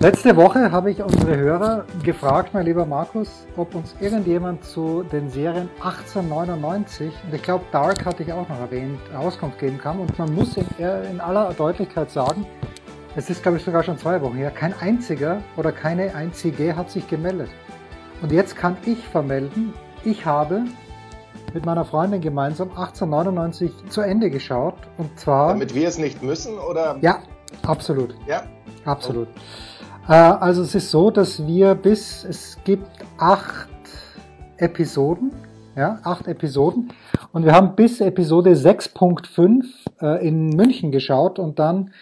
Letzte Woche habe ich unsere Hörer gefragt, mein lieber Markus, ob uns irgendjemand zu den Serien 1899 und ich glaube Dark hatte ich auch noch erwähnt, Auskunft geben kann. Und man muss in, in aller Deutlichkeit sagen, es ist glaube ich sogar schon zwei Wochen her, kein einziger oder keine einzige hat sich gemeldet. Und jetzt kann ich vermelden, ich habe mit meiner Freundin gemeinsam 1899 zu Ende geschaut und zwar. Damit wir es nicht müssen oder? Ja, absolut. Ja. Absolut. Oh. Äh, also es ist so, dass wir bis, es gibt acht Episoden, ja, acht Episoden. Und wir haben bis Episode 6.5 äh, in München geschaut und dann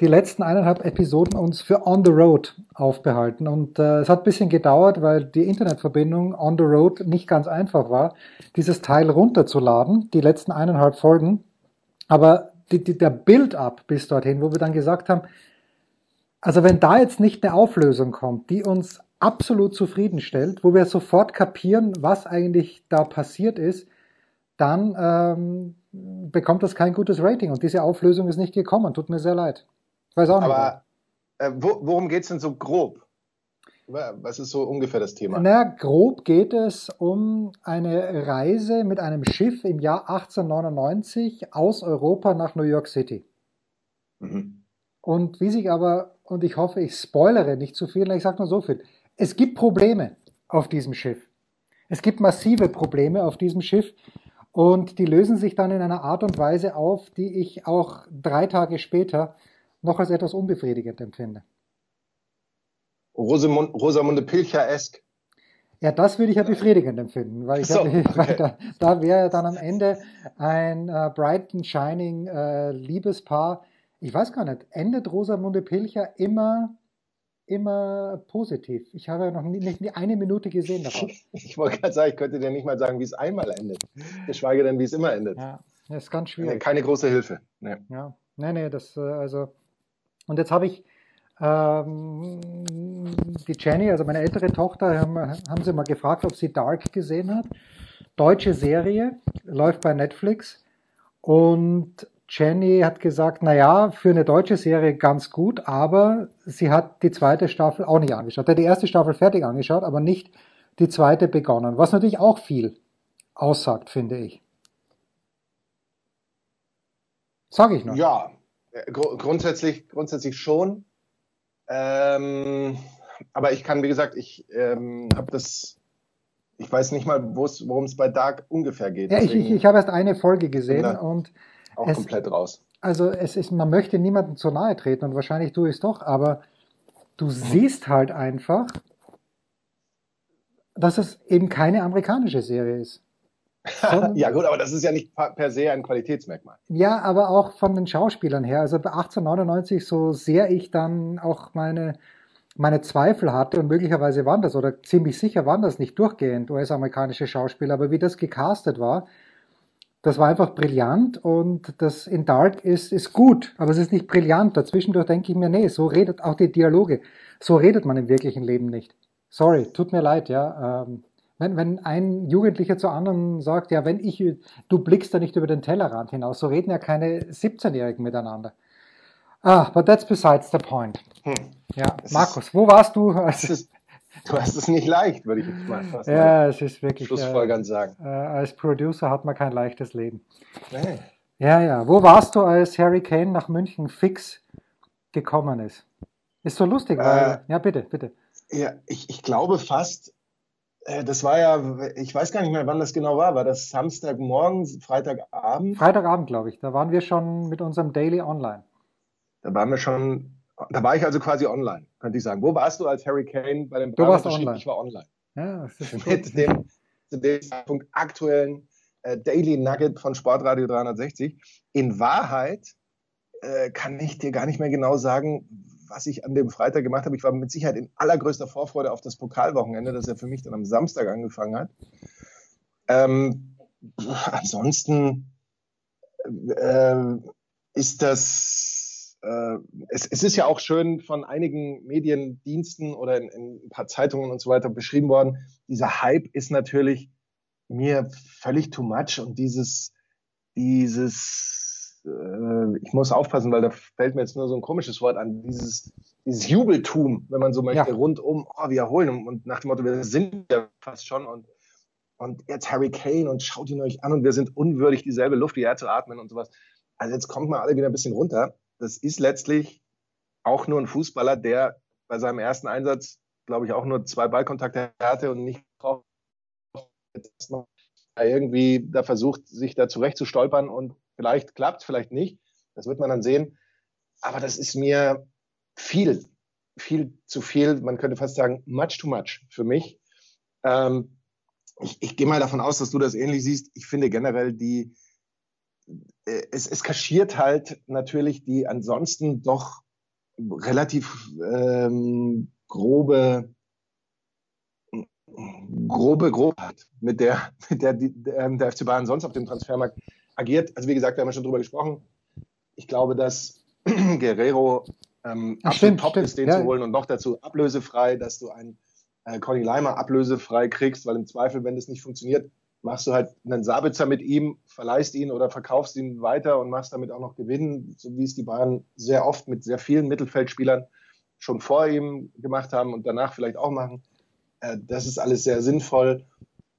die letzten eineinhalb Episoden uns für On the Road aufbehalten. Und äh, es hat ein bisschen gedauert, weil die Internetverbindung On the Road nicht ganz einfach war, dieses Teil runterzuladen, die letzten eineinhalb Folgen. Aber die, die, der Build-up bis dorthin, wo wir dann gesagt haben, also wenn da jetzt nicht eine Auflösung kommt, die uns absolut zufriedenstellt, wo wir sofort kapieren, was eigentlich da passiert ist, dann ähm, bekommt das kein gutes Rating. Und diese Auflösung ist nicht gekommen. Tut mir sehr leid. Ich weiß auch nicht. Aber äh, wo, worum geht es denn so grob? Was ist so ungefähr das Thema? Na, grob geht es um eine Reise mit einem Schiff im Jahr 1899 aus Europa nach New York City. Mhm. Und wie sich aber und ich hoffe, ich spoilere nicht zu viel, ich sage nur so viel. Es gibt Probleme auf diesem Schiff. Es gibt massive Probleme auf diesem Schiff und die lösen sich dann in einer Art und Weise auf, die ich auch drei Tage später noch als etwas unbefriedigend empfinde. Rosamund, Rosamunde Pilcher-esk. Ja, das würde ich ja befriedigend empfinden, weil, ich so, hab, okay. weil da, da wäre dann am Ende ein äh, bright and shining äh, Liebespaar, ich weiß gar nicht, endet Rosamunde Pilcher immer, immer positiv? Ich habe ja noch nicht, eine Minute gesehen davon. Ich wollte gerade sagen, ich könnte dir nicht mal sagen, wie es einmal endet. Geschweige denn, wie es immer endet. Ja, das ist ganz schwierig. Keine große Hilfe. Nee. Ja, nee, nee, das, äh, also. Und jetzt habe ich ähm, die Jenny, also meine ältere Tochter, haben, haben sie mal gefragt, ob sie Dark gesehen hat. Deutsche Serie, läuft bei Netflix. Und Jenny hat gesagt, na ja, für eine deutsche Serie ganz gut, aber sie hat die zweite Staffel auch nicht angeschaut. Er hat die erste Staffel fertig angeschaut, aber nicht die zweite begonnen. Was natürlich auch viel aussagt, finde ich. Sage ich noch. Ja, gr grundsätzlich, grundsätzlich schon. Ähm, aber ich kann, wie gesagt, ich ähm, habe das, ich weiß nicht mal, worum es bei Dark ungefähr geht. Ja, ich, ich, ich habe erst eine Folge gesehen und auch es, komplett raus. Also es ist, man möchte niemandem zu nahe treten und wahrscheinlich tue ich es doch, aber du siehst halt einfach, dass es eben keine amerikanische Serie ist. ja gut, aber das ist ja nicht per se ein Qualitätsmerkmal. Ja, aber auch von den Schauspielern her. Also bei 1899, so sehr ich dann auch meine, meine Zweifel hatte und möglicherweise waren das oder ziemlich sicher waren das nicht durchgehend US-amerikanische Schauspieler, aber wie das gecastet war, das war einfach brillant und das in Dark ist, ist gut, aber es ist nicht brillant. Dazwischendurch denke ich mir, nee, so redet auch die Dialoge. So redet man im wirklichen Leben nicht. Sorry, tut mir leid, ja. Ähm, wenn, wenn ein Jugendlicher zu anderen sagt, ja, wenn ich, du blickst da nicht über den Tellerrand hinaus, so reden ja keine 17-Jährigen miteinander. Ah, but that's besides the point. Hm. Ja, Markus, wo warst du? Als, Du hast es nicht leicht, würde ich jetzt mal fast Ja, es ist wirklich. Schlussfolgernd äh, sagen. Äh, als Producer hat man kein leichtes Leben. Nee. Ja, ja. Wo warst du, als Harry Kane nach München fix gekommen ist? Ist so lustig, weil. Äh, ja, bitte, bitte. Ja, ich, ich glaube fast, äh, das war ja, ich weiß gar nicht mehr, wann das genau war. War das Samstagmorgen, Freitagabend? Freitagabend, glaube ich. Da waren wir schon mit unserem Daily online. Da waren wir schon da war ich also quasi online, könnte ich sagen. Wo warst du als Harry Kane bei dem Du warst online. Ich war online. Ja, das ist Mit dem zu dem Zeitpunkt aktuellen äh, Daily Nugget von Sportradio 360. In Wahrheit äh, kann ich dir gar nicht mehr genau sagen, was ich an dem Freitag gemacht habe. Ich war mit Sicherheit in allergrößter Vorfreude auf das Pokalwochenende, das ja für mich dann am Samstag angefangen hat. Ähm, ansonsten äh, ist das, äh, es, es, ist ja auch schön von einigen Mediendiensten oder in, in, ein paar Zeitungen und so weiter beschrieben worden. Dieser Hype ist natürlich mir völlig too much und dieses, dieses, äh, ich muss aufpassen, weil da fällt mir jetzt nur so ein komisches Wort an, dieses, dieses Jubeltum, wenn man so möchte, ja. rundum, oh, wir holen und nach dem Motto, wir sind ja fast schon und und jetzt Harry Kane und schaut ihn euch an und wir sind unwürdig, dieselbe Luft wie er zu atmen und sowas. Also jetzt kommt mal alle wieder ein bisschen runter. Das ist letztlich auch nur ein Fußballer, der bei seinem ersten Einsatz, glaube ich, auch nur zwei Ballkontakte hatte und nicht irgendwie da versucht, sich da zurechtzustolpern und vielleicht klappt, vielleicht nicht. Das wird man dann sehen. Aber das ist mir viel, viel zu viel. Man könnte fast sagen, much too much für mich. Ähm, ich, ich gehe mal davon aus, dass du das ähnlich siehst. Ich finde generell die, es, es kaschiert halt natürlich die ansonsten doch relativ ähm, grobe grobe Grobheit, mit der, mit der ähm, der FC Bayern sonst auf dem Transfermarkt agiert. Also wie gesagt, wir haben ja schon drüber gesprochen. Ich glaube, dass Guerrero ähm, Ach, absolut stimmt, top stimmt. ist, den ja. zu holen und noch dazu ablösefrei, dass du einen äh, Conny Leimer ablösefrei kriegst, weil im Zweifel, wenn das nicht funktioniert, machst du halt einen Sabitzer mit ihm, verleihst ihn oder verkaufst ihn weiter und machst damit auch noch Gewinn, so wie es die Bayern sehr oft mit sehr vielen Mittelfeldspielern schon vor ihm gemacht haben und danach vielleicht auch machen. Äh, das ist alles sehr sinnvoll.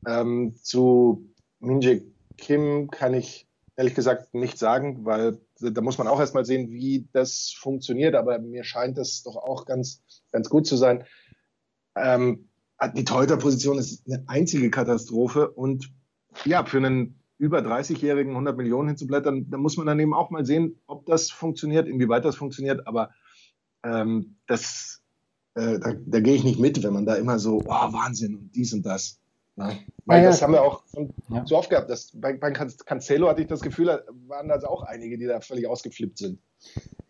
Ähm, zu Minje Kim kann ich ehrlich gesagt nicht sagen, weil da muss man auch erstmal sehen, wie das funktioniert. Aber mir scheint das doch auch ganz, ganz gut zu sein. Ähm, die Torhüter-Position ist eine einzige Katastrophe und ja, für einen über 30-Jährigen 100 Millionen hinzublättern, da muss man dann eben auch mal sehen, ob das funktioniert, inwieweit das funktioniert, aber ähm, das, äh, da, da gehe ich nicht mit, wenn man da immer so, oh, Wahnsinn und dies und das. Ja. Weil ja, das ja. haben wir auch so oft gehabt. Das, bei, bei Cancelo hatte ich das Gefühl, waren also auch einige, die da völlig ausgeflippt sind.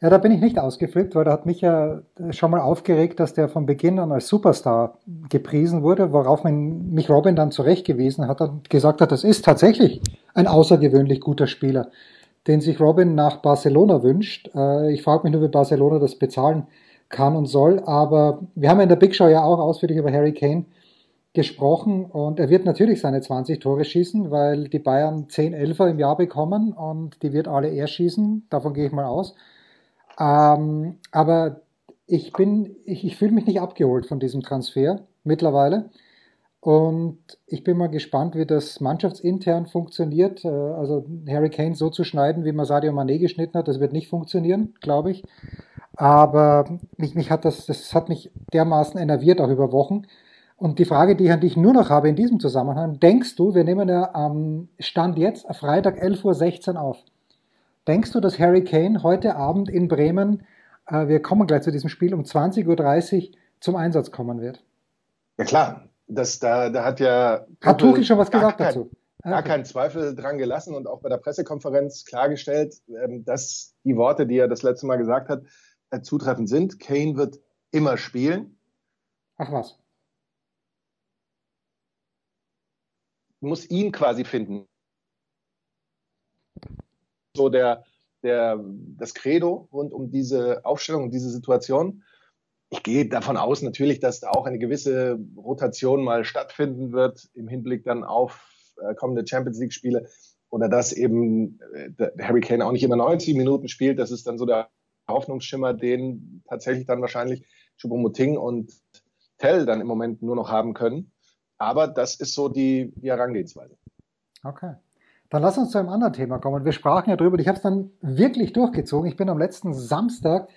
Ja, da bin ich nicht ausgeflippt, weil da hat mich ja schon mal aufgeregt, dass der von Beginn an als Superstar gepriesen wurde, worauf mich Robin dann zurechtgewiesen hat und gesagt hat, das ist tatsächlich ein außergewöhnlich guter Spieler, den sich Robin nach Barcelona wünscht. Äh, ich frage mich nur, wie Barcelona das bezahlen kann und soll, aber wir haben in der Big Show ja auch ausführlich über Harry Kane gesprochen und er wird natürlich seine 20 Tore schießen, weil die Bayern 10 Elfer im Jahr bekommen und die wird alle er schießen, davon gehe ich mal aus. Ähm, aber ich bin, ich, ich fühle mich nicht abgeholt von diesem Transfer mittlerweile. Und ich bin mal gespannt, wie das mannschaftsintern funktioniert. Äh, also Harry Kane so zu schneiden, wie man Sadio Mané geschnitten hat, das wird nicht funktionieren, glaube ich. Aber mich, mich hat das, das hat mich dermaßen enerviert, auch über Wochen. Und die Frage, die ich an dich nur noch habe in diesem Zusammenhang, denkst du, wir nehmen ja am Stand jetzt, Freitag 11.16 Uhr auf, denkst du, dass Harry Kane heute Abend in Bremen, äh, wir kommen gleich zu diesem Spiel, um 20.30 Uhr zum Einsatz kommen wird? Ja klar, das, da, da hat ja... Hat Tuchel schon was gesagt kein, dazu? Gar okay. keinen Zweifel dran gelassen und auch bei der Pressekonferenz klargestellt, ähm, dass die Worte, die er das letzte Mal gesagt hat, äh, zutreffend sind. Kane wird immer spielen. Ach was. Muss ihn quasi finden. So der, der, das Credo rund um diese Aufstellung diese Situation. Ich gehe davon aus natürlich, dass da auch eine gewisse Rotation mal stattfinden wird im Hinblick dann auf äh, kommende Champions League Spiele oder dass eben äh, Harry Kane auch nicht immer 90 Minuten spielt. Das ist dann so der Hoffnungsschimmer, den tatsächlich dann wahrscheinlich Choupo-Moting und Tell dann im Moment nur noch haben können. Aber das ist so die, die Herangehensweise. Okay. Dann lass uns zu einem anderen Thema kommen. Wir sprachen ja drüber, ich habe es dann wirklich durchgezogen. Ich bin am letzten Samstag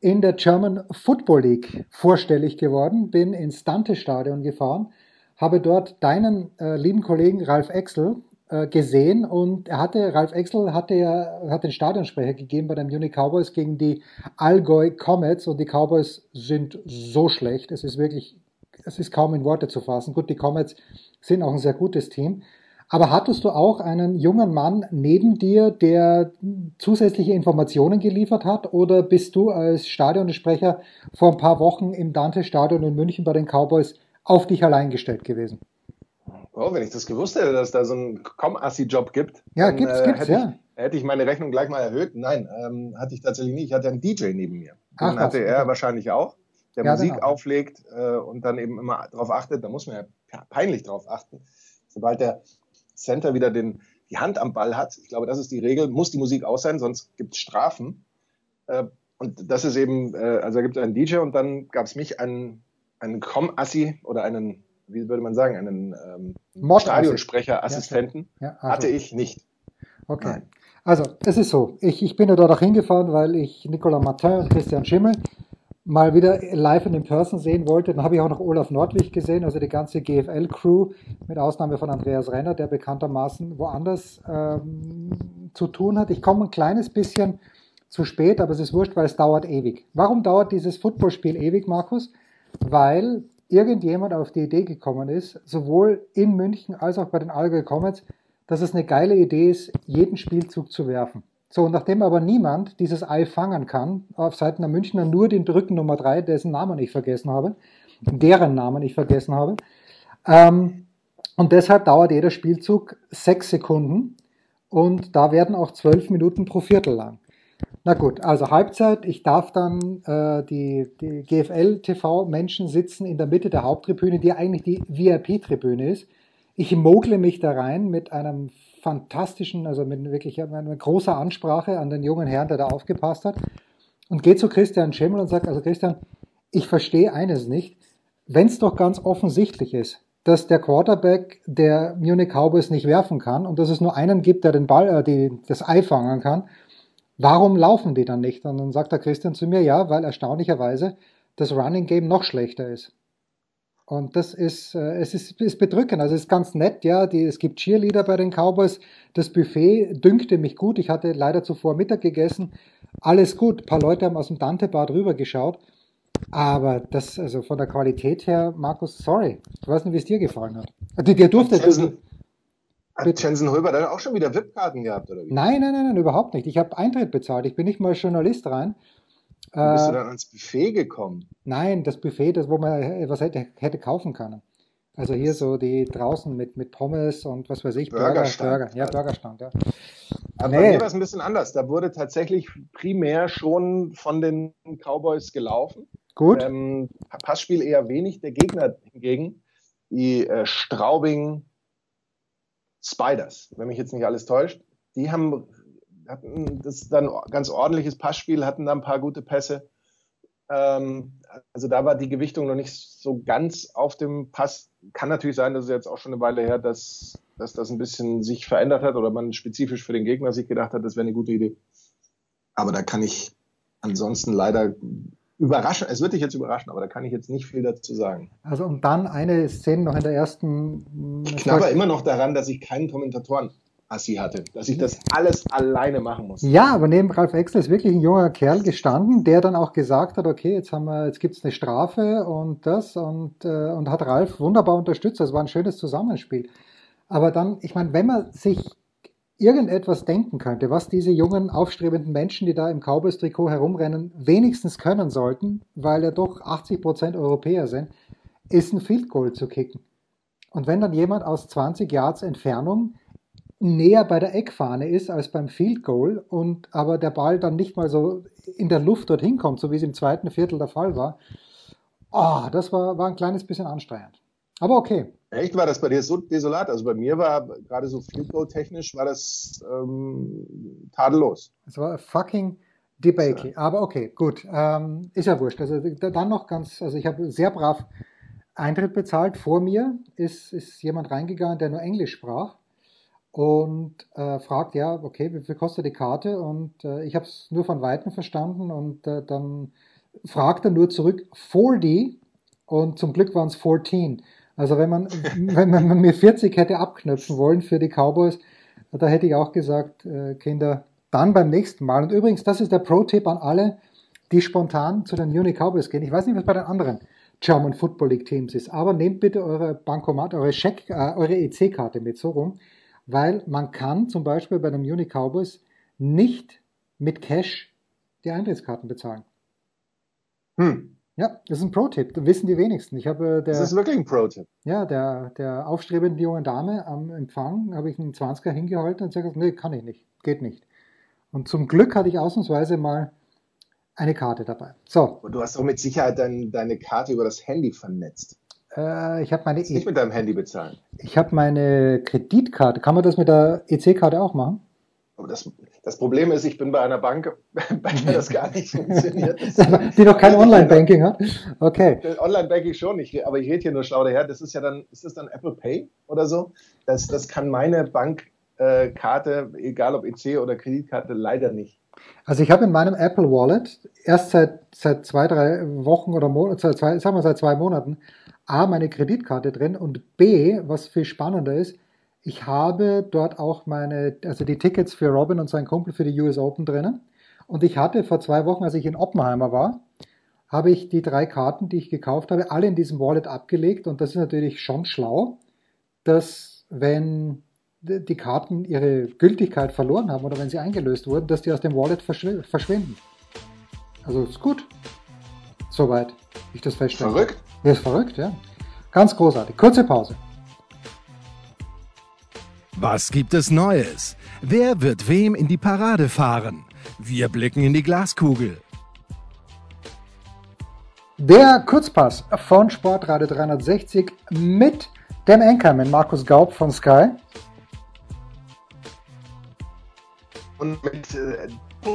in der German Football League vorstellig geworden, bin ins Dante-Stadion gefahren, habe dort deinen äh, lieben Kollegen Ralf Exel äh, gesehen und er hatte, Ralf Exel hatte ja, hat den Stadionsprecher gegeben bei den Munich Cowboys gegen die Allgäu Comets und die Cowboys sind so schlecht. Es ist wirklich es ist kaum in Worte zu fassen. Gut, die Comets sind auch ein sehr gutes Team. Aber hattest du auch einen jungen Mann neben dir, der zusätzliche Informationen geliefert hat? Oder bist du als Stadionsprecher vor ein paar Wochen im Dante-Stadion in München bei den Cowboys auf dich allein gestellt gewesen? Oh, wenn ich das gewusst hätte, dass da so einen Com-Assi-Job gibt. Ja, dann, gibt's, äh, gibt's, hätte ja. Ich, hätte ich meine Rechnung gleich mal erhöht. Nein, ähm, hatte ich tatsächlich nicht. Ich hatte einen DJ neben mir. Den Ach, hatte er wahrscheinlich auch, der ja, Musik genau. auflegt äh, und dann eben immer darauf achtet. Da muss man ja peinlich drauf achten. Sobald der Center wieder den, die Hand am Ball hat, ich glaube, das ist die Regel, muss die Musik aus sein, sonst gibt es Strafen. Äh, und das ist eben, äh, also da gibt es einen DJ und dann gab es mich, einen, einen Com-Assi oder einen wie würde man sagen, einen ähm, Stadionsprecherassistenten ja, ja, also. hatte ich nicht. Okay. Nein. Also, es ist so, ich, ich bin ja dort auch hingefahren, weil ich Nicolas Martin und Christian Schimmel mal wieder live in Person sehen wollte. Dann habe ich auch noch Olaf Nordwig gesehen, also die ganze GFL-Crew, mit Ausnahme von Andreas Renner, der bekanntermaßen woanders ähm, zu tun hat. Ich komme ein kleines bisschen zu spät, aber es ist wurscht, weil es dauert ewig. Warum dauert dieses Footballspiel ewig, Markus? Weil irgendjemand auf die Idee gekommen ist, sowohl in München als auch bei den Allgäu Comets, dass es eine geile Idee ist, jeden Spielzug zu werfen. So, nachdem aber niemand dieses Ei fangen kann, auf Seiten der Münchner nur den Drücken Nummer drei, dessen Namen ich vergessen habe, deren Namen ich vergessen habe, ähm, und deshalb dauert jeder Spielzug sechs Sekunden und da werden auch zwölf Minuten pro Viertel lang. Na gut, also Halbzeit. Ich darf dann äh, die, die GFL-TV-Menschen sitzen in der Mitte der Haupttribüne, die eigentlich die VIP-Tribüne ist. Ich mogle mich da rein mit einem fantastischen, also mit wirklich einer großer Ansprache an den jungen Herrn, der da aufgepasst hat, und gehe zu Christian Schemmel und sage, also Christian, ich verstehe eines nicht, wenn es doch ganz offensichtlich ist, dass der Quarterback der Munich Cowboys nicht werfen kann und dass es nur einen gibt, der den Ball, äh, die, das Ei fangen kann, Warum laufen die dann nicht? Und dann sagt der Christian zu mir, ja, weil erstaunlicherweise das Running Game noch schlechter ist. Und das ist, äh, es ist, ist bedrückend. Also es ist ganz nett, ja. Die, es gibt Cheerleader bei den Cowboys. Das Buffet dünkte mich gut. Ich hatte leider zuvor Mittag gegessen. Alles gut. Ein paar Leute haben aus dem Dante-Bar drüber geschaut. Aber das, also von der Qualität her, Markus, sorry. Ich weiß nicht, wie es dir gefallen hat. Also, dir durfte. Jensen, hat Jensen Holber dann auch schon wieder VIP-Karten gehabt, oder wie? Nein, nein, nein, nein, überhaupt nicht. Ich habe Eintritt bezahlt. Ich bin nicht mal Journalist rein. Wie bist äh, du dann ans Buffet gekommen? Nein, das Buffet, das, wo man was hätte, hätte kaufen können. Also hier so die draußen mit, mit Pommes und was weiß ich, Burgerstand. Burger, ja, Burgerstand, ja. Aber nee. bei mir war es ein bisschen anders. Da wurde tatsächlich primär schon von den Cowboys gelaufen. Gut. Ähm, Passspiel eher wenig. Der Gegner hingegen, die äh, Straubing Spiders, wenn mich jetzt nicht alles täuscht. Die haben hatten das dann ganz ordentliches Passspiel, hatten da ein paar gute Pässe. Ähm, also da war die Gewichtung noch nicht so ganz auf dem Pass. Kann natürlich sein, dass es jetzt auch schon eine Weile her, dass, dass das ein bisschen sich verändert hat oder man spezifisch für den Gegner sich gedacht hat, das wäre eine gute Idee. Aber da kann ich ansonsten leider überraschen. Es wird dich jetzt überraschen, aber da kann ich jetzt nicht viel dazu sagen. Also und dann eine Szene noch in der ersten. Ich knabber immer noch daran, dass ich keinen Kommentatoren Assi hatte, dass ich das alles alleine machen muss. Ja, aber neben Ralf Exel ist wirklich ein junger Kerl gestanden, der dann auch gesagt hat, okay, jetzt haben wir, jetzt gibt's eine Strafe und das und, äh, und hat Ralf wunderbar unterstützt. Das war ein schönes Zusammenspiel. Aber dann, ich meine, wenn man sich irgendetwas denken könnte, was diese jungen, aufstrebenden Menschen, die da im Cowboys-Trikot herumrennen, wenigstens können sollten, weil ja doch 80 Prozent Europäer sind, ist ein Field Goal zu kicken. Und wenn dann jemand aus 20 Yards Entfernung näher bei der Eckfahne ist als beim Field Goal und aber der Ball dann nicht mal so in der Luft dorthin kommt, so wie es im zweiten Viertel der Fall war, oh, das war, war ein kleines bisschen anstrengend. Aber okay. Echt? War das bei dir so desolat? Also bei mir war gerade so Field technisch war das ähm, tadellos. Es war fucking Debacle. Ja. Aber okay, gut. Ähm, ist ja wurscht. Also dann noch ganz, also ich habe sehr brav Eintritt bezahlt. Vor mir ist, ist jemand reingegangen, der nur Englisch sprach und äh, fragt, ja, okay, wie viel kostet die Karte? Und äh, ich habe es nur von Weitem verstanden und äh, dann fragt er nur zurück 4D und zum Glück waren es 14. Also wenn man, wenn man mir 40 hätte abknöpfen wollen für die Cowboys, da hätte ich auch gesagt, äh, Kinder, dann beim nächsten Mal. Und übrigens, das ist der Pro-Tipp an alle, die spontan zu den Munich Cowboys gehen. Ich weiß nicht, was bei den anderen German Football League Teams ist, aber nehmt bitte eure Bankomat, eure Scheck, äh, eure EC-Karte mit so rum, weil man kann zum Beispiel bei den Munich Cowboys nicht mit Cash die Eintrittskarten bezahlen. Hm. Ja, das ist ein Pro-Tipp. Das wissen die wenigsten. Ich habe äh, der, das ist wirklich ein Pro-Tipp. Ja, der, der aufstrebenden jungen Dame am Empfang habe ich einen 20er hingehalten und gesagt, nee, kann ich nicht, geht nicht. Und zum Glück hatte ich ausnahmsweise mal eine Karte dabei. So. Und du hast doch mit Sicherheit dein, deine Karte über das Handy vernetzt. Äh, ich habe meine. nicht mit deinem Handy bezahlen. Ich habe meine Kreditkarte. Kann man das mit der EC-Karte auch machen? Aber das, das Problem ist, ich bin bei einer Bank, bei der das gar nicht funktioniert. Die noch kein Online-Banking hat? Okay. Online-Banking schon, ich, aber ich rede hier nur schlau daher. Das ist ja dann, ist das dann Apple Pay oder so? Das, das kann meine Bankkarte, äh, egal ob EC oder Kreditkarte, leider nicht. Also ich habe in meinem Apple Wallet erst seit, seit zwei, drei Wochen oder Monaten, zwei, sagen wir seit zwei Monaten, A, meine Kreditkarte drin und B, was viel spannender ist, ich habe dort auch meine, also die Tickets für Robin und seinen Kumpel für die US Open drinnen. Und ich hatte vor zwei Wochen, als ich in Oppenheimer war, habe ich die drei Karten, die ich gekauft habe, alle in diesem Wallet abgelegt. Und das ist natürlich schon schlau, dass wenn die Karten ihre Gültigkeit verloren haben oder wenn sie eingelöst wurden, dass die aus dem Wallet verschwinden. Also ist gut. Soweit ich das feststelle. Verrückt? Ja, ist verrückt, ja. Ganz großartig. Kurze Pause. Was gibt es Neues? Wer wird wem in die Parade fahren? Wir blicken in die Glaskugel. Der Kurzpass von Sportrate 360 mit dem Anchorman Markus Gaub von Sky. Und mit äh,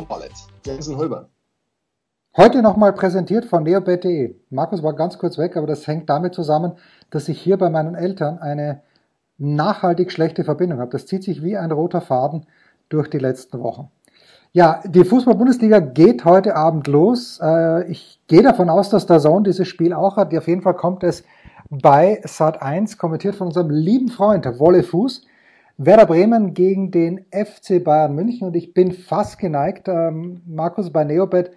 Wallet, Jensen Hulber. Heute nochmal präsentiert von neobet.de. Markus war ganz kurz weg, aber das hängt damit zusammen, dass ich hier bei meinen Eltern eine nachhaltig schlechte Verbindung habe. Das zieht sich wie ein roter Faden durch die letzten Wochen. Ja, die Fußball-Bundesliga geht heute Abend los. Äh, ich gehe davon aus, dass der Zone dieses Spiel auch hat. Auf jeden Fall kommt es bei Sat 1, kommentiert von unserem lieben Freund Wolle Fuß. Werder Bremen gegen den FC Bayern München und ich bin fast geneigt, ähm, Markus bei Neobet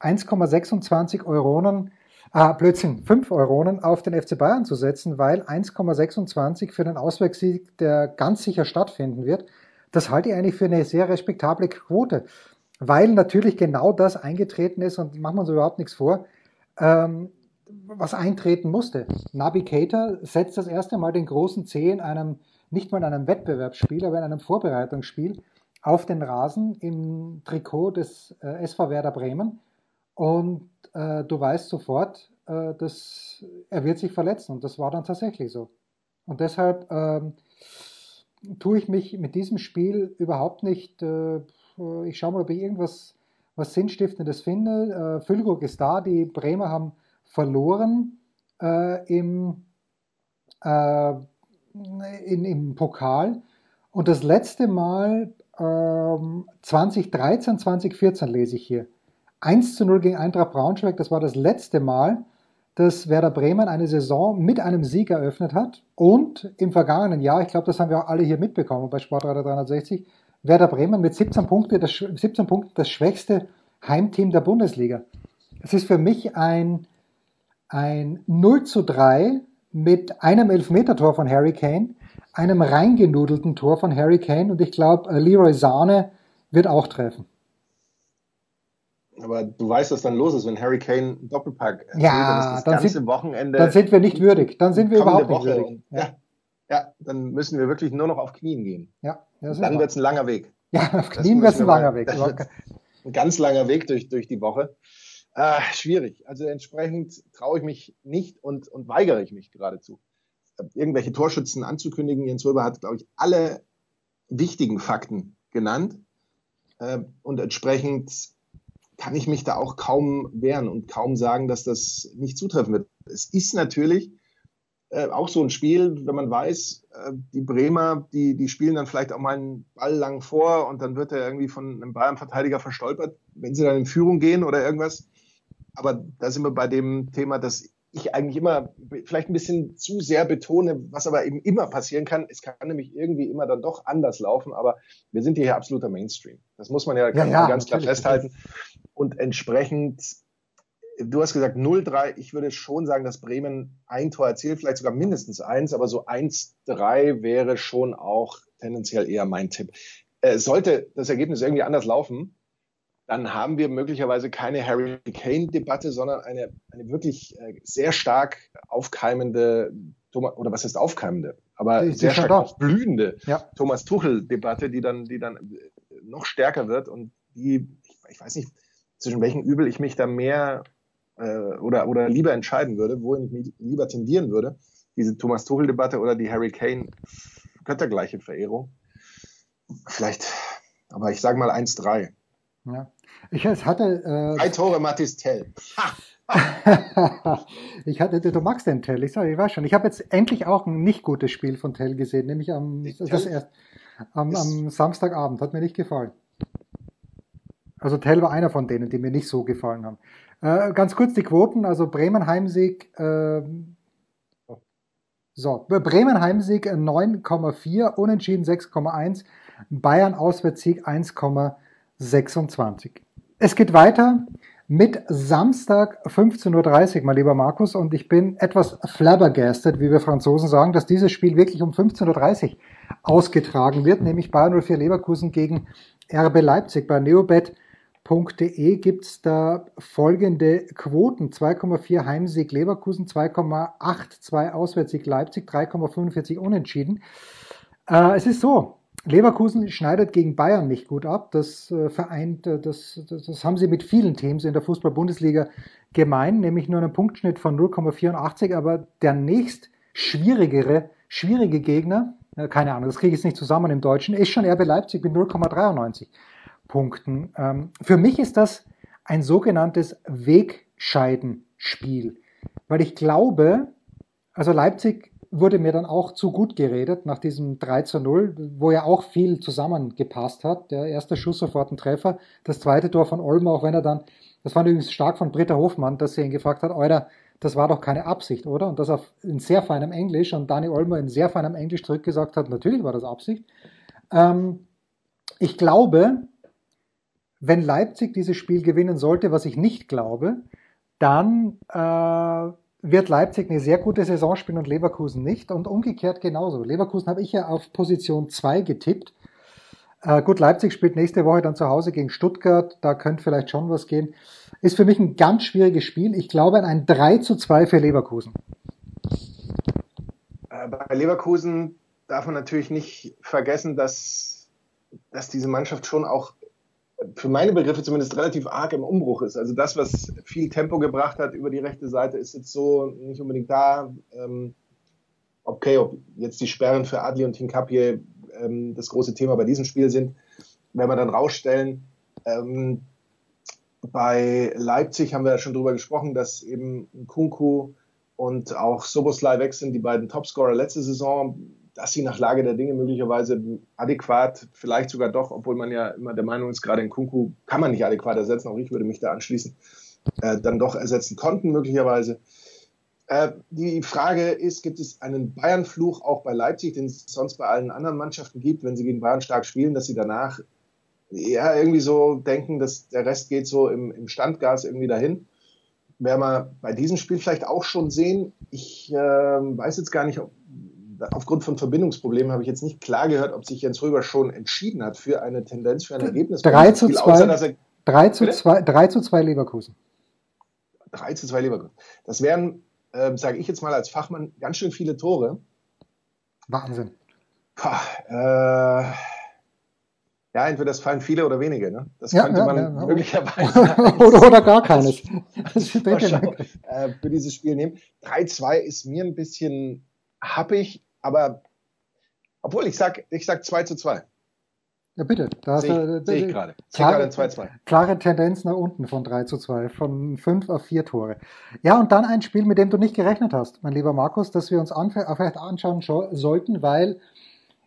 1,26 Euronen ah, Blödsinn, 5 Euronen auf den FC Bayern zu setzen, weil 1,26 für den Auswärtssieg, der ganz sicher stattfinden wird, das halte ich eigentlich für eine sehr respektable Quote, weil natürlich genau das eingetreten ist und machen wir uns überhaupt nichts vor, ähm, was eintreten musste. Nabi Keita setzt das erste Mal den großen C in einem, nicht mal in einem Wettbewerbsspiel, aber in einem Vorbereitungsspiel auf den Rasen im Trikot des äh, SV Werder Bremen und äh, du weißt sofort, äh, dass er wird sich verletzen und das war dann tatsächlich so. Und deshalb ähm, tue ich mich mit diesem Spiel überhaupt nicht, äh, ich schaue mal, ob ich irgendwas was Sinnstiftendes finde. Äh, Füllkrug ist da, die Bremer haben verloren äh, im, äh, in, im Pokal und das letzte Mal 2013, ähm, 2014 lese ich hier 1 zu 0 gegen Eintracht Braunschweig, das war das letzte Mal, dass Werder Bremen eine Saison mit einem Sieg eröffnet hat. Und im vergangenen Jahr, ich glaube, das haben wir auch alle hier mitbekommen bei Sportradar 360, Werder Bremen mit 17, Punkte, das, 17 Punkten das schwächste Heimteam der Bundesliga. Es ist für mich ein, ein 0 zu 3 mit einem Elfmetertor von Harry Kane, einem reingenudelten Tor von Harry Kane und ich glaube, Leroy Sahne wird auch treffen. Aber du weißt, was dann los ist, wenn Harry Kane Doppelpack erzählt, ja, das dann ganze sind, Wochenende. Dann sind wir nicht würdig. Dann sind wir überhaupt nicht würdig. Und, ja. ja. dann müssen wir wirklich nur noch auf Knien gehen. Ja, dann wird es ein langer Weg. Ja, auf Knien wird es ein langer Weg. ein ganz langer Weg durch, durch die Woche. Äh, schwierig. Also entsprechend traue ich mich nicht und, und weigere ich mich geradezu, irgendwelche Torschützen anzukündigen. Jens Röber hat, glaube ich, alle wichtigen Fakten genannt. Äh, und entsprechend kann ich mich da auch kaum wehren und kaum sagen, dass das nicht zutreffen wird. Es ist natürlich äh, auch so ein Spiel, wenn man weiß, äh, die Bremer, die, die spielen dann vielleicht auch mal einen Ball lang vor und dann wird er irgendwie von einem Bayern-Verteidiger verstolpert, wenn sie dann in Führung gehen oder irgendwas. Aber da sind wir bei dem Thema, dass ich eigentlich immer vielleicht ein bisschen zu sehr betone, was aber eben immer passieren kann. Es kann nämlich irgendwie immer dann doch anders laufen, aber wir sind hier absoluter Mainstream. Das muss man ja, ja, ja ganz klar festhalten. Und entsprechend, du hast gesagt 0-3, ich würde schon sagen, dass Bremen ein Tor erzielt, vielleicht sogar mindestens eins, aber so 1-3 wäre schon auch tendenziell eher mein Tipp. Äh, sollte das Ergebnis irgendwie anders laufen, dann haben wir möglicherweise keine Harry Kane-Debatte, sondern eine, eine wirklich äh, sehr stark aufkeimende, oder was heißt aufkeimende, aber die, sehr stark aufblühende ja. Thomas Tuchel-Debatte, die dann, die dann noch stärker wird und die, ich, ich weiß nicht, zwischen welchen Übel ich mich da mehr äh, oder, oder lieber entscheiden würde, wohin ich mich lieber tendieren würde, diese Thomas Tuchel-Debatte oder die Harry Kane göttergleiche Verehrung. Vielleicht, aber ich sage mal 1-3. Ja. Ich hatte. Äh, Drei Tore Mathis Tell. ich hatte, du magst den Tell, ich sage, ich weiß schon. Ich habe jetzt endlich auch ein nicht gutes Spiel von Tell gesehen, nämlich am, das erst, am, am Samstagabend. Hat mir nicht gefallen. Also Tell war einer von denen, die mir nicht so gefallen haben. Äh, ganz kurz die Quoten, also Bremen Heimsieg, äh, so, Bremen Heimsieg 9,4, Unentschieden 6,1, Bayern Auswärtssieg 1,26. Es geht weiter mit Samstag 15.30 Uhr, mein lieber Markus, und ich bin etwas flabbergasted, wie wir Franzosen sagen, dass dieses Spiel wirklich um 15.30 Uhr ausgetragen wird, nämlich Bayern 04 Leverkusen gegen RB Leipzig bei neobet.de gibt es da folgende Quoten. 2,4 Heimsieg Leverkusen, 2,82 Auswärtssieg Leipzig, 3,45 Unentschieden. Äh, es ist so, Leverkusen schneidet gegen Bayern nicht gut ab. Das äh, vereint, äh, das, das, das, haben sie mit vielen Teams in der Fußball-Bundesliga gemein, nämlich nur einen Punktschnitt von 0,84, aber der nächst schwierigere, schwierige Gegner, äh, keine Ahnung, das kriege ich jetzt nicht zusammen im Deutschen, ist schon RB Leipzig mit 0,93 Punkten. Ähm, für mich ist das ein sogenanntes Wegscheidenspiel, weil ich glaube, also Leipzig wurde mir dann auch zu gut geredet nach diesem 3 zu 0, wo ja auch viel zusammengepasst hat. Der erste Schuss sofort ein Treffer, das zweite Tor von Olmo, auch wenn er dann, das war übrigens stark von Britta Hofmann, dass sie ihn gefragt hat, Euer, das war doch keine Absicht, oder? Und das auf in sehr feinem Englisch und Dani Olmo in sehr feinem Englisch zurückgesagt hat, natürlich war das Absicht. Ähm, ich glaube, wenn Leipzig dieses Spiel gewinnen sollte, was ich nicht glaube, dann äh, wird Leipzig eine sehr gute Saison spielen und Leverkusen nicht. Und umgekehrt genauso. Leverkusen habe ich ja auf Position 2 getippt. Äh, gut, Leipzig spielt nächste Woche dann zu Hause gegen Stuttgart. Da könnte vielleicht schon was gehen. Ist für mich ein ganz schwieriges Spiel. Ich glaube an ein 3 zu 2 für Leverkusen. Äh, bei Leverkusen darf man natürlich nicht vergessen, dass, dass diese Mannschaft schon auch für meine Begriffe zumindest relativ arg im Umbruch ist. Also das, was viel Tempo gebracht hat über die rechte Seite, ist jetzt so nicht unbedingt da. Ähm, okay, ob jetzt die Sperren für Adli und Hinkapje ähm, das große Thema bei diesem Spiel sind, werden wir dann rausstellen. Ähm, bei Leipzig haben wir ja schon drüber gesprochen, dass eben Kunku und auch Soboslai weg sind, die beiden Topscorer letzte Saison dass sie nach Lage der Dinge möglicherweise adäquat, vielleicht sogar doch, obwohl man ja immer der Meinung ist, gerade in Kunku kann man nicht adäquat ersetzen, auch ich würde mich da anschließen, äh, dann doch ersetzen konnten möglicherweise. Äh, die Frage ist, gibt es einen Bayern-Fluch auch bei Leipzig, den es sonst bei allen anderen Mannschaften gibt, wenn sie gegen Bayern stark spielen, dass sie danach ja irgendwie so denken, dass der Rest geht so im, im Standgas irgendwie dahin werden wir bei diesem Spiel vielleicht auch schon sehen. Ich äh, weiß jetzt gar nicht, ob, aufgrund von Verbindungsproblemen habe ich jetzt nicht klar gehört, ob sich Jens Röber schon entschieden hat für eine Tendenz, für ein Ergebnis. 3 zu 2, außer, 3 zu 2, 3 zu 2 Leverkusen. 3 zu 2 Leverkusen. Das wären, äh, sage ich jetzt mal als Fachmann, ganz schön viele Tore. Wahnsinn. Pah, äh, ja, entweder es fallen viele oder wenige. Ne? Das ja, könnte ja, man ja, möglicherweise. oder, oder gar keines. äh, für dieses Spiel nehmen. 3-2 ist mir ein bisschen happig, aber obwohl ich sag, ich sag 2 zu 2. Ja, bitte. Da sehe ich, seh ich gerade. Klare, 2-2. klare Tendenz nach unten von 3 zu 2, von 5 auf 4 Tore. Ja, und dann ein Spiel, mit dem du nicht gerechnet hast, mein lieber Markus, das wir uns an, vielleicht anschauen sollten, weil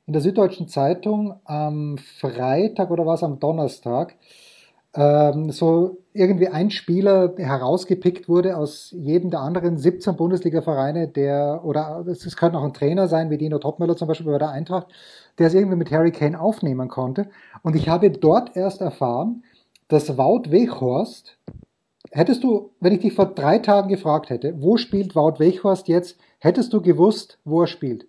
in der Süddeutschen Zeitung am Freitag oder was am Donnerstag ähm, so irgendwie ein Spieler herausgepickt wurde aus jedem der anderen 17 Bundesliga-Vereine, der, oder es könnte auch ein Trainer sein, wie Dino Topmöller zum Beispiel bei der Eintracht, der es irgendwie mit Harry Kane aufnehmen konnte. Und ich habe dort erst erfahren, dass Wout Weghorst, hättest du, wenn ich dich vor drei Tagen gefragt hätte, wo spielt Wout Weghorst jetzt, hättest du gewusst, wo er spielt?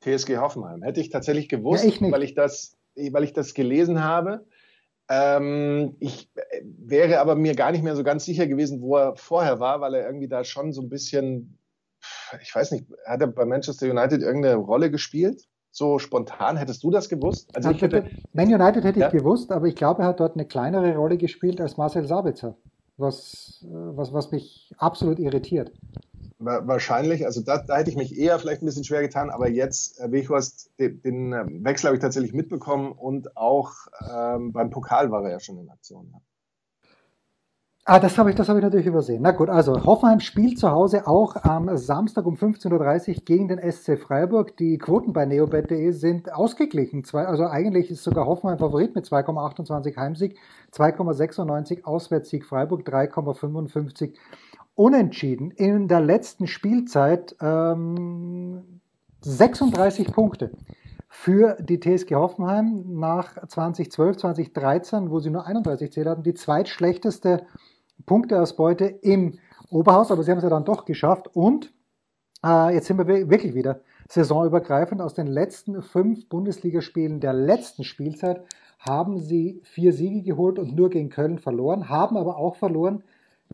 TSG Hoffenheim. Hätte ich tatsächlich gewusst, ja, ich weil ich das, weil ich das gelesen habe Ähm, ich äh, wäre aber mir gar nicht mehr so ganz sicher gewesen, wo er vorher war, weil er irgendwie da schon so ein bisschen, ich weiß nicht, hat er bei Manchester United irgendeine Rolle gespielt? So spontan, hättest du das gewusst? Also ich hätte, Man United hätte ja? ich gewusst, aber ich glaube, er hat dort eine kleinere Rolle gespielt als Marcel Sabitzer, was, äh, was, was mich absolut irritiert. Wahrscheinlich, also da, da, hätte ich mich eher vielleicht ein bisschen schwer getan, aber jetzt, äh, Weghorst, den, den ähm, Wechsel habe ich tatsächlich mitbekommen und auch ähm, beim Pokal war er ja schon in Aktion. Ja. Ah, das habe ich, das ich natürlich übersehen. Na gut, also Hoffenheim spielt zu Hause auch am Samstag um 15.30 Uhr gegen den SC Freiburg. Die Quoten bei neobet.de sind ausgeglichen. Zwei, also eigentlich ist sogar Hoffenheim Favorit mit 2,28 Heimsieg, 2,96 Auswärtssieg Freiburg, 3,55 Unentschieden. In der letzten Spielzeit ähm, 36 Punkte für die TSG Hoffenheim nach 2012, 2013, wo sie nur 31 Zähler hatten, die zweitschlechteste Punkteausbeute im Oberhaus, aber sie haben es ja dann doch geschafft. Und äh, jetzt sind wir wirklich wieder saisonübergreifend. Aus den letzten fünf Bundesligaspielen der letzten Spielzeit haben sie vier Siege geholt und nur gegen Köln verloren, haben aber auch verloren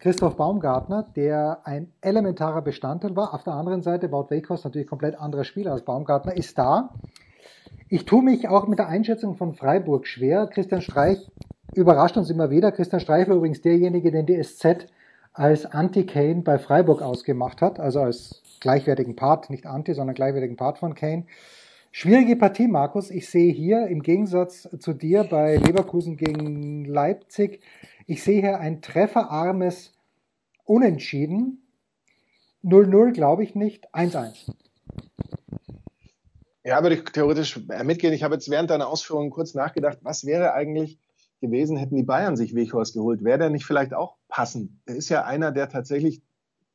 Christoph Baumgartner, der ein elementarer Bestandteil war. Auf der anderen Seite, Wout Weghorst, natürlich komplett anderer Spieler als Baumgartner, ist da. Ich tue mich auch mit der Einschätzung von Freiburg schwer. Christian Streich überrascht uns immer wieder. Christian Streich war übrigens derjenige, den die SZ als Anti-Kane bei Freiburg ausgemacht hat, also als gleichwertigen Part, nicht Anti, sondern gleichwertigen Part von Kane. Schwierige Partie, Markus. Ich sehe hier im Gegensatz zu dir bei Leverkusen gegen Leipzig, ich sehe hier ein trefferarmes Unentschieden. 0-0 glaube ich nicht, 1-1. Ja, würde ich theoretisch mitgehen. Ich habe jetzt während deiner Ausführungen kurz nachgedacht, was wäre eigentlich gewesen, hätten die Bayern sich Weghorst geholt? Wäre der nicht vielleicht auch passend? Er ist ja einer, der tatsächlich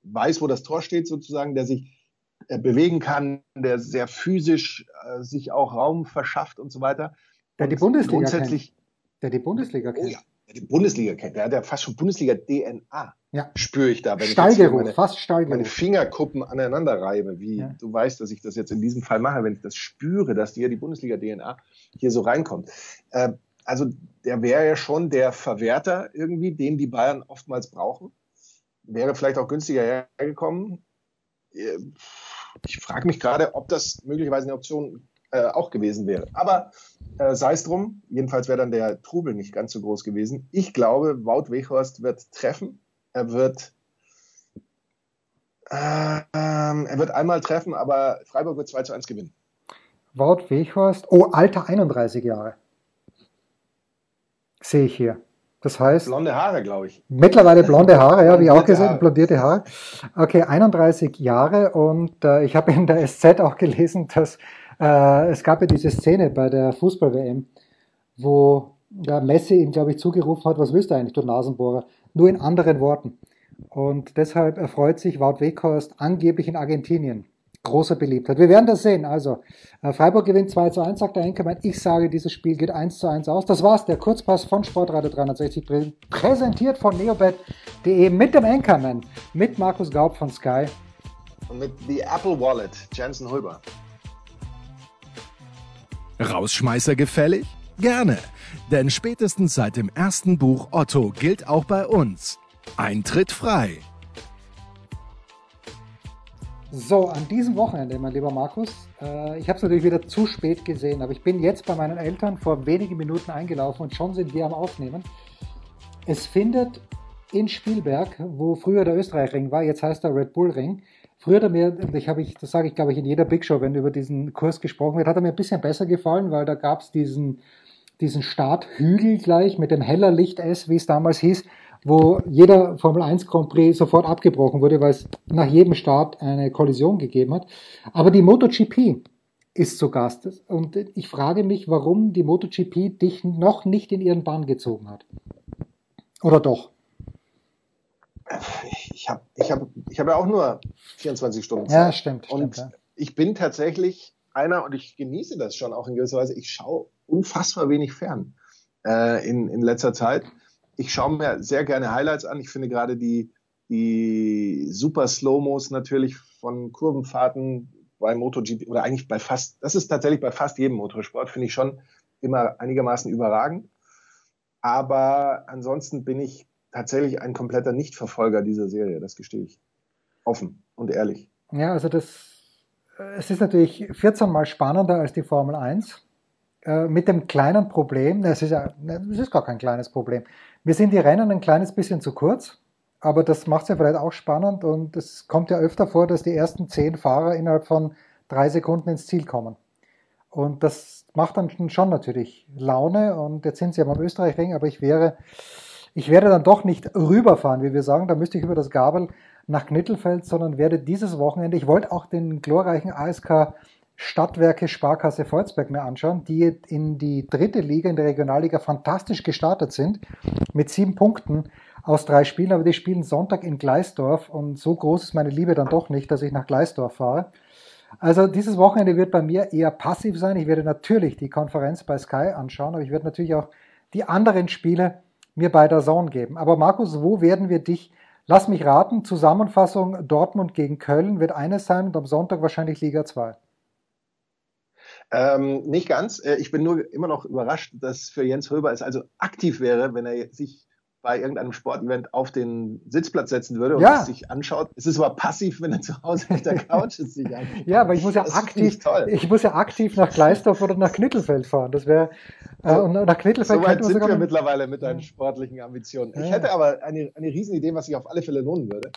weiß, wo das Tor steht, sozusagen, der sich äh, bewegen kann, der sehr physisch äh, sich auch Raum verschafft und so weiter. Der die Bundesliga grundsätzlich, kennt. Der die Bundesliga kennt. Oh ja, die Bundesliga kennt. Der hat ja fast schon Bundesliga-DNA. Ja. Spüre ich da, wenn Stallgeruch, ich meine, fast Stallgeruch. meine Fingerkuppen aneinander reibe, wie ja. du weißt, dass ich das jetzt in diesem Fall mache, wenn ich das spüre, dass dir die Bundesliga-DNA hier so reinkommt. Äh, also der wäre ja schon der Verwerter irgendwie, den die Bayern oftmals brauchen. Wäre vielleicht auch günstiger hergekommen. Äh, ich frage mich gerade, ob das möglicherweise eine Option äh, auch gewesen wäre. Aber äh, sei es drum, jedenfalls wäre dann der Trubel nicht ganz so groß gewesen. Ich glaube, Wout Weghorst wird treffen. Er wird, äh, er wird einmal treffen, aber Freiburg wird 2 zu 1 gewinnen. Wout Weghorst, oh, Alter 31 Jahre. Sehe ich hier. Das heißt. Blonde Haare, glaube ich. Mittlerweile blonde Haare, ja, wie auch gesagt, blondierte Haare. Okay, 31 Jahre und äh, ich habe in der SZ auch gelesen, dass äh, es gab ja diese Szene bei der Fußball-WM, wo ja, Messi ihm, glaube ich, zugerufen hat, was willst du eigentlich, du Nasenbohrer? Nur in anderen Worten. Und deshalb erfreut sich Wout Weghorst angeblich in Argentinien großer Beliebtheit. Wir werden das sehen. Also, äh, Freiburg gewinnt 2 zu 1, sagt der Enkelmann. Ich sage, dieses Spiel geht 1 zu 1 aus. Das war's, der Kurzpass von Sportradio 360, präsentiert von neobet.de mit dem Enkermann, mit Markus Gaub von Sky. Und mit The Apple Wallet, Jensen Hulber. Rausschmeißer gefällig? Gerne, denn spätestens seit dem ersten Buch Otto gilt auch bei uns. Eintritt frei. So, an diesem Wochenende, mein lieber Markus, äh, ich habe es natürlich wieder zu spät gesehen, aber ich bin jetzt bei meinen Eltern vor wenigen Minuten eingelaufen und schon sind wir am Aufnehmen. Es findet in Spielberg, wo früher der Österreich-Ring war, jetzt heißt der Red Bull Ring. Früher hat er mir, ich habe ich, das sage ich glaube ich in jeder Big Show, wenn über diesen Kurs gesprochen wird, hat er mir ein bisschen besser gefallen, weil da gab es diesen, diesen Starthügel gleich mit dem heller Licht S, wie es damals hieß wo jeder Formel 1 Grand Prix sofort abgebrochen wurde, weil es nach jedem Start eine Kollision gegeben hat. Aber die MotoGP ist zu Gast. Und ich frage mich, warum die MotoGP dich noch nicht in ihren Bann gezogen hat. Oder doch? Ich habe ich hab, ich hab ja auch nur 24 Stunden Zeit. Ja, stimmt. Und stimmt, ja. ich bin tatsächlich einer, und ich genieße das schon auch in gewisser Weise, ich schaue unfassbar wenig fern äh, in, in letzter Zeit ich schaue mir sehr gerne Highlights an. Ich finde gerade die, die super Slow-Mos natürlich von Kurvenfahrten bei MotoGP oder eigentlich bei fast, das ist tatsächlich bei fast jedem Motorsport, finde ich schon immer einigermaßen überragend. Aber ansonsten bin ich tatsächlich ein kompletter Nichtverfolger dieser Serie, das gestehe ich. Offen und ehrlich. Ja, also das, es ist natürlich 14 Mal spannender als die Formel 1. Äh, mit dem kleinen Problem, es ist, ja, es ist gar kein kleines Problem. Wir sind die Rennen ein kleines bisschen zu kurz, aber das macht es ja vielleicht auch spannend und es kommt ja öfter vor, dass die ersten zehn Fahrer innerhalb von drei Sekunden ins Ziel kommen. Und das macht dann schon natürlich Laune und jetzt sind sie beim Österreichring, aber ich wäre, ich werde dann doch nicht rüberfahren, wie wir sagen, da müsste ich über das Gabel nach Knittelfeld, sondern werde dieses Wochenende, ich wollte auch den glorreichen ASK Stadtwerke Sparkasse Volzberg mir anschauen, die in die dritte Liga, in der Regionalliga fantastisch gestartet sind, mit sieben Punkten aus drei Spielen, aber die spielen Sonntag in Gleisdorf und so groß ist meine Liebe dann doch nicht, dass ich nach Gleisdorf fahre. Also dieses Wochenende wird bei mir eher passiv sein. Ich werde natürlich die Konferenz bei Sky anschauen, aber ich werde natürlich auch die anderen Spiele mir bei der Zone geben. Aber Markus, wo werden wir dich, lass mich raten, Zusammenfassung Dortmund gegen Köln wird eines sein und am Sonntag wahrscheinlich Liga 2. Ähm, nicht ganz. Äh, ich bin nur immer noch überrascht, dass für Jens Röber es also aktiv wäre, wenn er sich bei irgendeinem Sportevent auf den Sitzplatz setzen würde und ja. sich anschaut. Es ist aber passiv, wenn er zu Hause auf der Couch ist. Sich ja, aber ich muss ja das aktiv, ich, muss ja aktiv nach Gleisdorf oder nach Knittelfeld fahren. Das wäre äh, und nach Knittelfeld. So weit sind wir mittlerweile mit deinen sportlichen Ambitionen. Ich hätte aber eine, eine Riesenidee, was ich auf alle Fälle lohnen würde.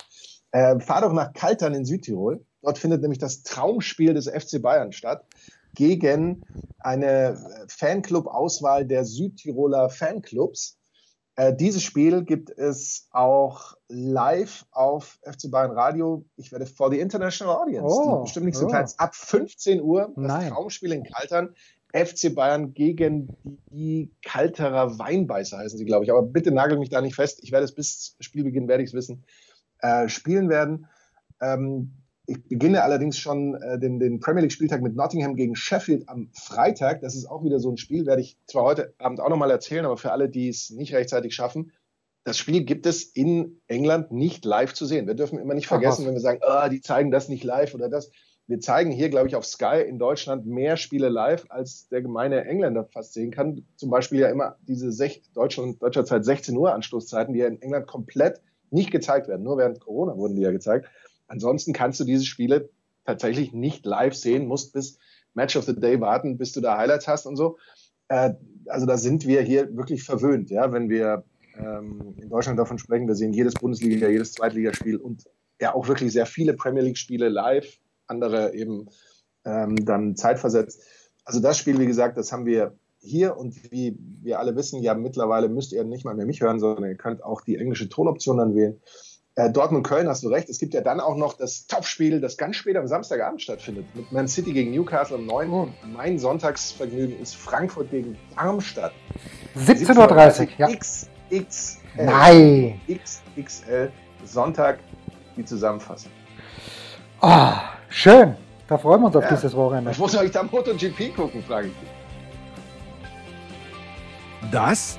Äh, fahr doch nach Kaltern in Südtirol. Dort findet nämlich das Traumspiel des FC Bayern statt gegen eine Fanclub-Auswahl der Südtiroler Fanclubs. Äh, dieses Spiel gibt es auch live auf FC Bayern Radio. Ich werde vor die International Audience, oh, bestimmt nicht so oh. klein, ab 15 Uhr das Nein. Traumspiel in Kaltern. FC Bayern gegen die Kalterer Weinbeißer heißen sie, glaube ich. Aber bitte nagel mich da nicht fest. Ich werde es bis Spielbeginn, werde ich es wissen, äh, spielen werden. Ähm, ich beginne allerdings schon äh, den, den Premier League-Spieltag mit Nottingham gegen Sheffield am Freitag. Das ist auch wieder so ein Spiel, werde ich zwar heute Abend auch nochmal erzählen, aber für alle, die es nicht rechtzeitig schaffen, das Spiel gibt es in England nicht live zu sehen. Wir dürfen immer nicht vergessen, Ach, wenn wir sagen, oh, die zeigen das nicht live oder das. Wir zeigen hier, glaube ich, auf Sky in Deutschland mehr Spiele live, als der gemeine Engländer fast sehen kann. Zum Beispiel ja immer diese sech, Deutschland, deutscher Zeit 16 Uhr Anstoßzeiten, die ja in England komplett nicht gezeigt werden. Nur während Corona wurden die ja gezeigt. Ansonsten kannst du diese Spiele tatsächlich nicht live sehen, musst bis Match of the Day warten, bis du da Highlights hast und so. Äh, also da sind wir hier wirklich verwöhnt, ja, wenn wir ähm, in Deutschland davon sprechen. Wir sehen jedes Bundesliga, jedes Zweitligaspiel und ja auch wirklich sehr viele Premier League-Spiele live, andere eben ähm, dann zeitversetzt. Also das Spiel, wie gesagt, das haben wir hier und wie wir alle wissen, ja mittlerweile müsst ihr nicht mal mehr mich hören, sondern ihr könnt auch die englische Tonoption dann wählen. Äh, Dortmund-Köln hast du recht. Es gibt ja dann auch noch das Topspiel, das ganz spät am Samstagabend stattfindet, mit Man City gegen Newcastle um 9 Uhr. Mein Sonntagsvergnügen ist Frankfurt gegen Darmstadt. 17.30 Uhr, ja. XXL. Nein. XXL. Sonntag die Zusammenfassung. Ah, oh, schön. Da freuen wir uns auf ja. dieses Wochenende. Ich muss euch da MotoGP gucken, frage ich dich. Das